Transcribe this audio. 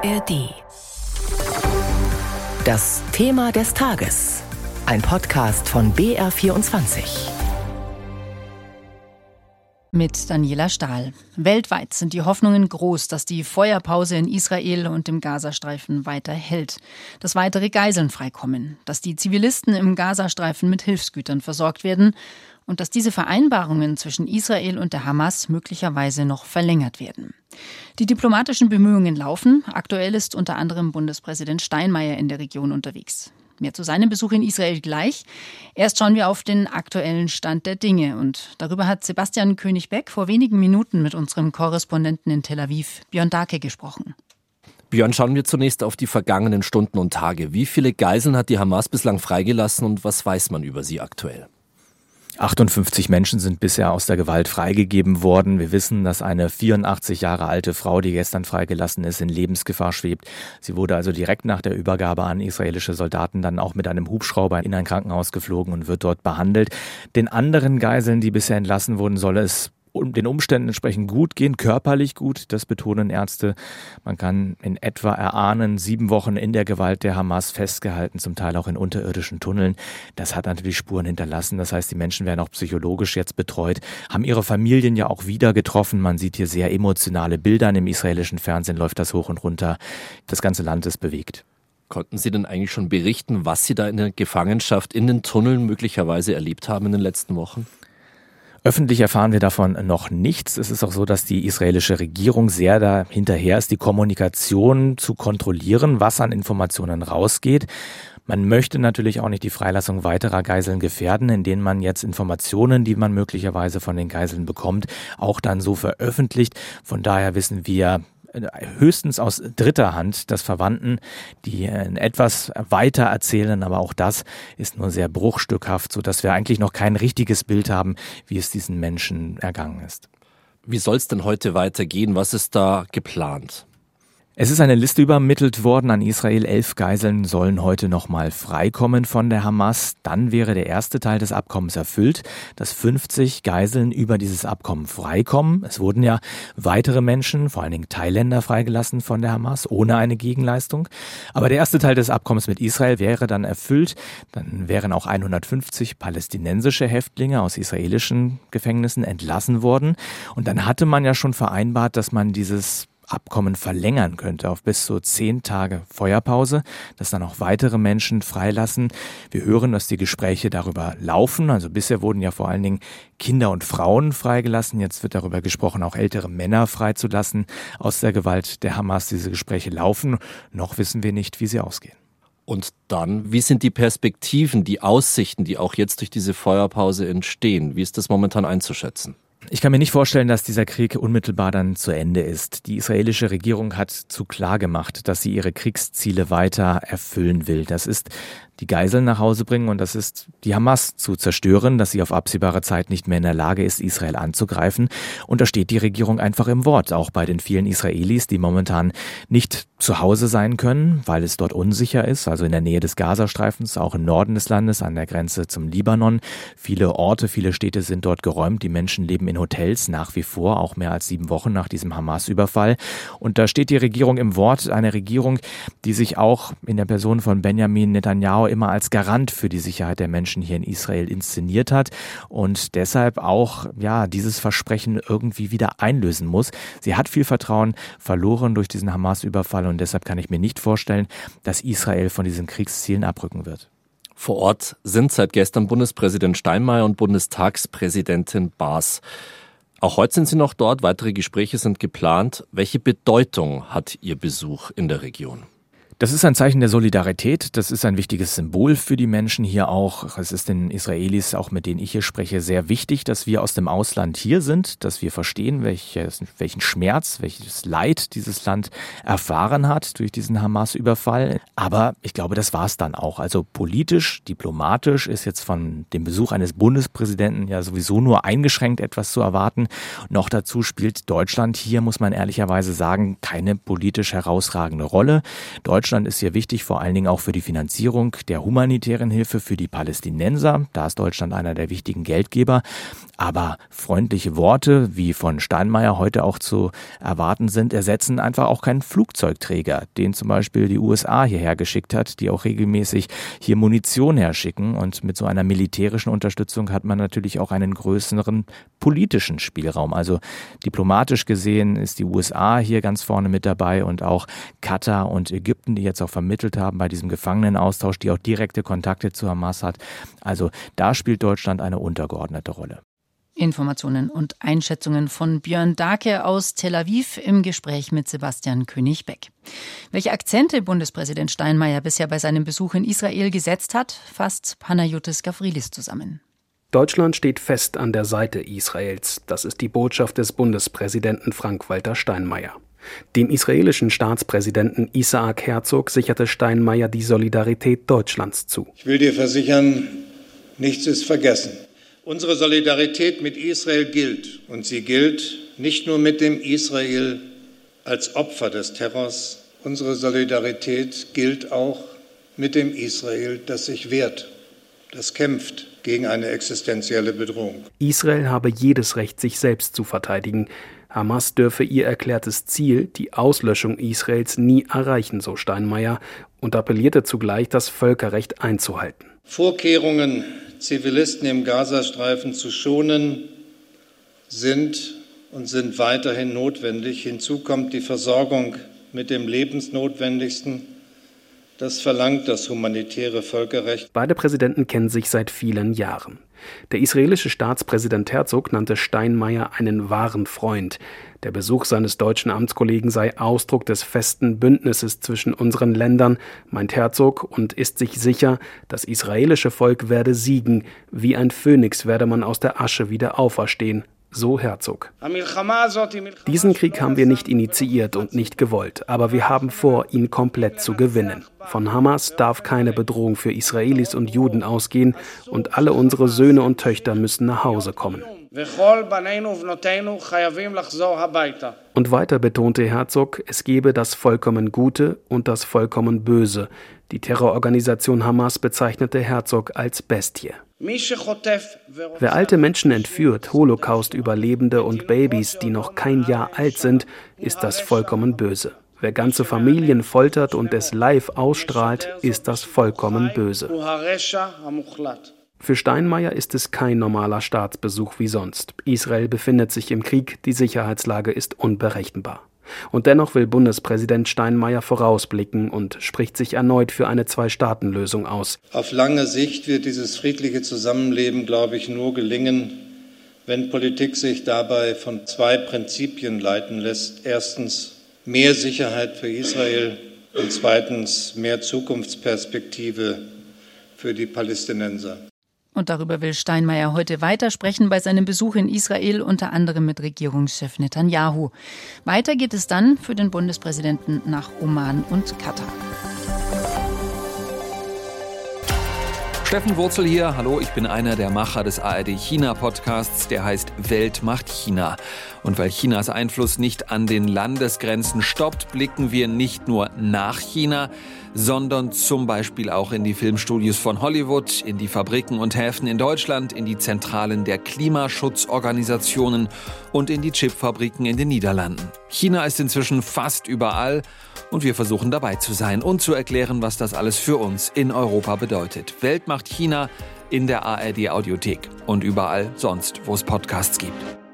ARD. Das Thema des Tages. Ein Podcast von BR24. Mit Daniela Stahl. Weltweit sind die Hoffnungen groß, dass die Feuerpause in Israel und im Gazastreifen weiter hält, dass weitere Geiseln freikommen, dass die Zivilisten im Gazastreifen mit Hilfsgütern versorgt werden und dass diese Vereinbarungen zwischen Israel und der Hamas möglicherweise noch verlängert werden. Die diplomatischen Bemühungen laufen. Aktuell ist unter anderem Bundespräsident Steinmeier in der Region unterwegs. Mehr zu seinem Besuch in Israel gleich. Erst schauen wir auf den aktuellen Stand der Dinge. Und darüber hat Sebastian König-Beck vor wenigen Minuten mit unserem Korrespondenten in Tel Aviv, Björn Dake, gesprochen. Björn, schauen wir zunächst auf die vergangenen Stunden und Tage. Wie viele Geiseln hat die Hamas bislang freigelassen und was weiß man über sie aktuell? 58 Menschen sind bisher aus der Gewalt freigegeben worden. Wir wissen, dass eine 84 Jahre alte Frau, die gestern freigelassen ist, in Lebensgefahr schwebt. Sie wurde also direkt nach der Übergabe an israelische Soldaten dann auch mit einem Hubschrauber in ein Krankenhaus geflogen und wird dort behandelt. Den anderen Geiseln, die bisher entlassen wurden, soll es den Umständen entsprechend gut gehen, körperlich gut, das betonen Ärzte. Man kann in etwa erahnen, sieben Wochen in der Gewalt der Hamas festgehalten, zum Teil auch in unterirdischen Tunneln. Das hat natürlich Spuren hinterlassen. Das heißt, die Menschen werden auch psychologisch jetzt betreut, haben ihre Familien ja auch wieder getroffen. Man sieht hier sehr emotionale Bilder. Im israelischen Fernsehen läuft das hoch und runter. Das ganze Land ist bewegt. Konnten Sie denn eigentlich schon berichten, was Sie da in der Gefangenschaft in den Tunneln möglicherweise erlebt haben in den letzten Wochen? Öffentlich erfahren wir davon noch nichts. Es ist auch so, dass die israelische Regierung sehr da hinterher ist, die Kommunikation zu kontrollieren, was an Informationen rausgeht. Man möchte natürlich auch nicht die Freilassung weiterer Geiseln gefährden, indem man jetzt Informationen, die man möglicherweise von den Geiseln bekommt, auch dann so veröffentlicht. Von daher wissen wir höchstens aus dritter Hand, dass Verwandten, die etwas weiter erzählen, aber auch das ist nur sehr bruchstückhaft, so dass wir eigentlich noch kein richtiges Bild haben, wie es diesen Menschen ergangen ist. Wie soll es denn heute weitergehen? Was ist da geplant? Es ist eine Liste übermittelt worden an Israel. Elf Geiseln sollen heute nochmal freikommen von der Hamas. Dann wäre der erste Teil des Abkommens erfüllt, dass 50 Geiseln über dieses Abkommen freikommen. Es wurden ja weitere Menschen, vor allen Dingen Thailänder, freigelassen von der Hamas, ohne eine Gegenleistung. Aber der erste Teil des Abkommens mit Israel wäre dann erfüllt. Dann wären auch 150 palästinensische Häftlinge aus israelischen Gefängnissen entlassen worden. Und dann hatte man ja schon vereinbart, dass man dieses Abkommen verlängern könnte auf bis zu zehn Tage Feuerpause, dass dann auch weitere Menschen freilassen. Wir hören, dass die Gespräche darüber laufen. Also bisher wurden ja vor allen Dingen Kinder und Frauen freigelassen. Jetzt wird darüber gesprochen, auch ältere Männer freizulassen aus der Gewalt der Hamas. Diese Gespräche laufen. Noch wissen wir nicht, wie sie ausgehen. Und dann, wie sind die Perspektiven, die Aussichten, die auch jetzt durch diese Feuerpause entstehen? Wie ist das momentan einzuschätzen? Ich kann mir nicht vorstellen, dass dieser Krieg unmittelbar dann zu Ende ist. Die israelische Regierung hat zu klar gemacht, dass sie ihre Kriegsziele weiter erfüllen will. Das ist die Geiseln nach Hause bringen und das ist die Hamas zu zerstören, dass sie auf absehbare Zeit nicht mehr in der Lage ist, Israel anzugreifen. Und da steht die Regierung einfach im Wort, auch bei den vielen Israelis, die momentan nicht zu Hause sein können, weil es dort unsicher ist, also in der Nähe des Gazastreifens, auch im Norden des Landes, an der Grenze zum Libanon. Viele Orte, viele Städte sind dort geräumt, die Menschen leben in Hotels nach wie vor, auch mehr als sieben Wochen nach diesem Hamas-Überfall. Und da steht die Regierung im Wort, eine Regierung, die sich auch in der Person von Benjamin Netanyahu immer als Garant für die Sicherheit der Menschen hier in Israel inszeniert hat und deshalb auch ja dieses Versprechen irgendwie wieder einlösen muss. Sie hat viel Vertrauen verloren durch diesen Hamas-Überfall und deshalb kann ich mir nicht vorstellen, dass Israel von diesen Kriegszielen abrücken wird. Vor Ort sind seit gestern Bundespräsident Steinmeier und Bundestagspräsidentin Baas. Auch heute sind Sie noch dort, weitere Gespräche sind geplant. Welche Bedeutung hat Ihr Besuch in der Region? Das ist ein Zeichen der Solidarität. Das ist ein wichtiges Symbol für die Menschen hier auch. Es ist den Israelis, auch mit denen ich hier spreche, sehr wichtig, dass wir aus dem Ausland hier sind, dass wir verstehen, welches, welchen Schmerz, welches Leid dieses Land erfahren hat durch diesen Hamas-Überfall. Aber ich glaube, das war es dann auch. Also politisch, diplomatisch ist jetzt von dem Besuch eines Bundespräsidenten ja sowieso nur eingeschränkt etwas zu erwarten. Noch dazu spielt Deutschland hier, muss man ehrlicherweise sagen, keine politisch herausragende Rolle. Deutschland Deutschland ist hier wichtig, vor allen Dingen auch für die Finanzierung der humanitären Hilfe für die Palästinenser. Da ist Deutschland einer der wichtigen Geldgeber. Aber freundliche Worte, wie von Steinmeier heute auch zu erwarten sind, ersetzen einfach auch keinen Flugzeugträger, den zum Beispiel die USA hierher geschickt hat, die auch regelmäßig hier Munition herschicken. Und mit so einer militärischen Unterstützung hat man natürlich auch einen größeren politischen Spielraum. Also diplomatisch gesehen ist die USA hier ganz vorne mit dabei und auch Katar und Ägypten, die jetzt auch vermittelt haben bei diesem Gefangenenaustausch, die auch direkte Kontakte zu Hamas hat. Also da spielt Deutschland eine untergeordnete Rolle. Informationen und Einschätzungen von Björn Dake aus Tel Aviv im Gespräch mit Sebastian König-Beck. Welche Akzente Bundespräsident Steinmeier bisher bei seinem Besuch in Israel gesetzt hat, fasst Panayotis Gavrilis zusammen. Deutschland steht fest an der Seite Israels. Das ist die Botschaft des Bundespräsidenten Frank-Walter Steinmeier. Dem israelischen Staatspräsidenten Isaac Herzog sicherte Steinmeier die Solidarität Deutschlands zu. Ich will dir versichern, nichts ist vergessen. Unsere Solidarität mit Israel gilt. Und sie gilt nicht nur mit dem Israel als Opfer des Terrors. Unsere Solidarität gilt auch mit dem Israel, das sich wehrt, das kämpft gegen eine existenzielle Bedrohung. Israel habe jedes Recht, sich selbst zu verteidigen. Hamas dürfe ihr erklärtes Ziel, die Auslöschung Israels, nie erreichen, so Steinmeier, und appellierte zugleich, das Völkerrecht einzuhalten. Vorkehrungen Zivilisten im Gazastreifen zu schonen, sind und sind weiterhin notwendig. Hinzu kommt die Versorgung mit dem Lebensnotwendigsten. Das verlangt das humanitäre Völkerrecht. Beide Präsidenten kennen sich seit vielen Jahren. Der israelische Staatspräsident Herzog nannte Steinmeier einen wahren Freund. Der Besuch seines deutschen Amtskollegen sei Ausdruck des festen Bündnisses zwischen unseren Ländern, meint Herzog und ist sich sicher, das israelische Volk werde siegen, wie ein Phönix werde man aus der Asche wieder auferstehen, so Herzog. Diesen Krieg haben wir nicht initiiert und nicht gewollt, aber wir haben vor, ihn komplett zu gewinnen. Von Hamas darf keine Bedrohung für Israelis und Juden ausgehen und alle unsere Söhne und Töchter müssen nach Hause kommen. Und weiter betonte Herzog, es gebe das vollkommen Gute und das vollkommen Böse. Die Terrororganisation Hamas bezeichnete Herzog als Bestie. Wer alte Menschen entführt, Holocaust-Überlebende und Babys, die noch kein Jahr alt sind, ist das vollkommen böse. Wer ganze Familien foltert und es live ausstrahlt, ist das vollkommen böse. Für Steinmeier ist es kein normaler Staatsbesuch wie sonst. Israel befindet sich im Krieg, die Sicherheitslage ist unberechenbar. Und dennoch will Bundespräsident Steinmeier vorausblicken und spricht sich erneut für eine Zwei-Staaten-Lösung aus. Auf lange Sicht wird dieses friedliche Zusammenleben, glaube ich, nur gelingen, wenn Politik sich dabei von zwei Prinzipien leiten lässt. Erstens mehr Sicherheit für Israel und zweitens mehr Zukunftsperspektive für die Palästinenser. Und darüber will Steinmeier heute weitersprechen bei seinem Besuch in Israel, unter anderem mit Regierungschef Netanyahu. Weiter geht es dann für den Bundespräsidenten nach Oman und Katar. Steffen Wurzel hier. Hallo, ich bin einer der Macher des ARD China Podcasts, der heißt Welt macht China. Und weil Chinas Einfluss nicht an den Landesgrenzen stoppt, blicken wir nicht nur nach China, sondern zum Beispiel auch in die Filmstudios von Hollywood, in die Fabriken und Häfen in Deutschland, in die Zentralen der Klimaschutzorganisationen und in die Chipfabriken in den Niederlanden. China ist inzwischen fast überall und wir versuchen dabei zu sein und zu erklären, was das alles für uns in Europa bedeutet. Welt macht China in der ARD Audiothek und überall sonst, wo es Podcasts gibt.